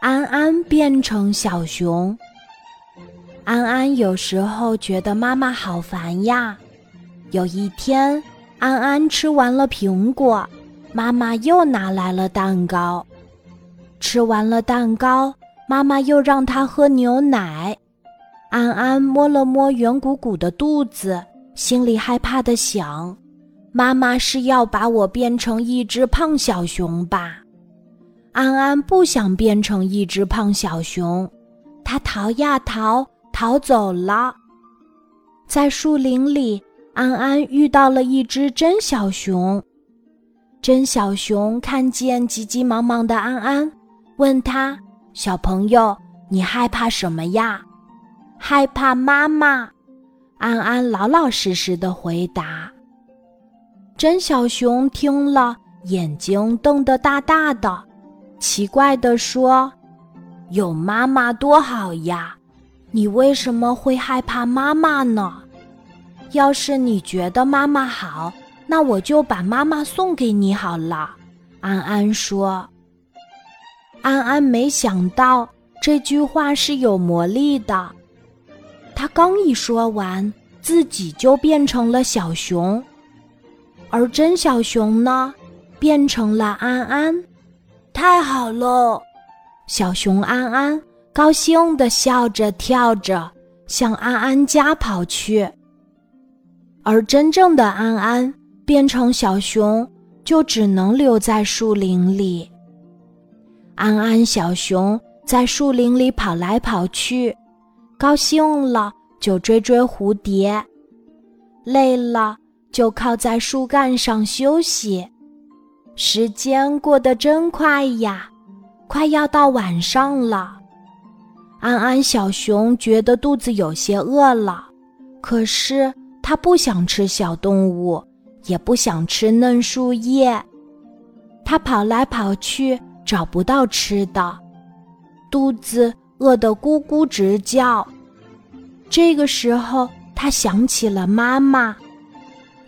安安变成小熊。安安有时候觉得妈妈好烦呀。有一天，安安吃完了苹果，妈妈又拿来了蛋糕。吃完了蛋糕，妈妈又让他喝牛奶。安安摸了摸圆鼓鼓的肚子，心里害怕的想：妈妈是要把我变成一只胖小熊吧？安安不想变成一只胖小熊，他逃呀逃，逃走了。在树林里，安安遇到了一只真小熊。真小熊看见急急忙忙的安安，问他：“小朋友，你害怕什么呀？”“害怕妈妈。”安安老老实实的回答。真小熊听了，眼睛瞪得大大的。奇怪地说：“有妈妈多好呀，你为什么会害怕妈妈呢？要是你觉得妈妈好，那我就把妈妈送给你好了。”安安说。安安没想到这句话是有魔力的，他刚一说完，自己就变成了小熊，而真小熊呢，变成了安安。太好喽！小熊安安高兴地笑着跳着，向安安家跑去。而真正的安安变成小熊，就只能留在树林里。安安小熊在树林里跑来跑去，高兴了就追追蝴蝶，累了就靠在树干上休息。时间过得真快呀，快要到晚上了。安安小熊觉得肚子有些饿了，可是它不想吃小动物，也不想吃嫩树叶。它跑来跑去，找不到吃的，肚子饿得咕咕直叫。这个时候，它想起了妈妈。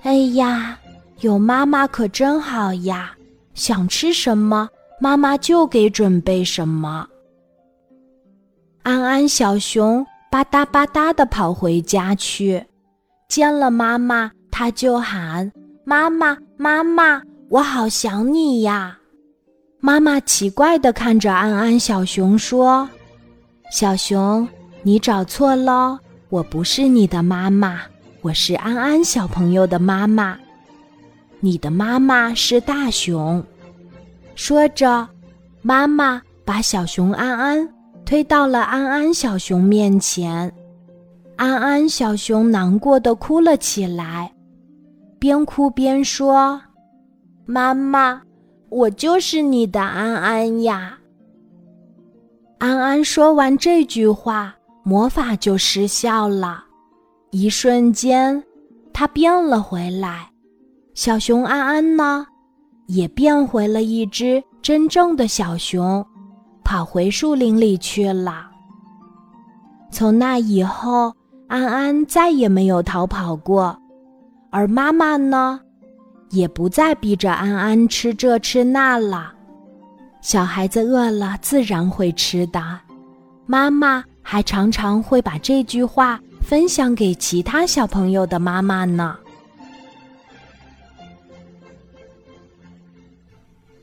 哎呀，有妈妈可真好呀！想吃什么，妈妈就给准备什么。安安小熊吧嗒吧嗒地跑回家去，见了妈妈，他就喊：“妈妈，妈妈，我好想你呀！”妈妈奇怪地看着安安小熊说：“小熊，你找错喽，我不是你的妈妈，我是安安小朋友的妈妈。”你的妈妈是大熊，说着，妈妈把小熊安安推到了安安小熊面前，安安小熊难过的哭了起来，边哭边说：“妈妈，我就是你的安安呀。”安安说完这句话，魔法就失效了，一瞬间，它变了回来。小熊安安呢，也变回了一只真正的小熊，跑回树林里去了。从那以后，安安再也没有逃跑过，而妈妈呢，也不再逼着安安吃这吃那了。小孩子饿了，自然会吃的。妈妈还常常会把这句话分享给其他小朋友的妈妈呢。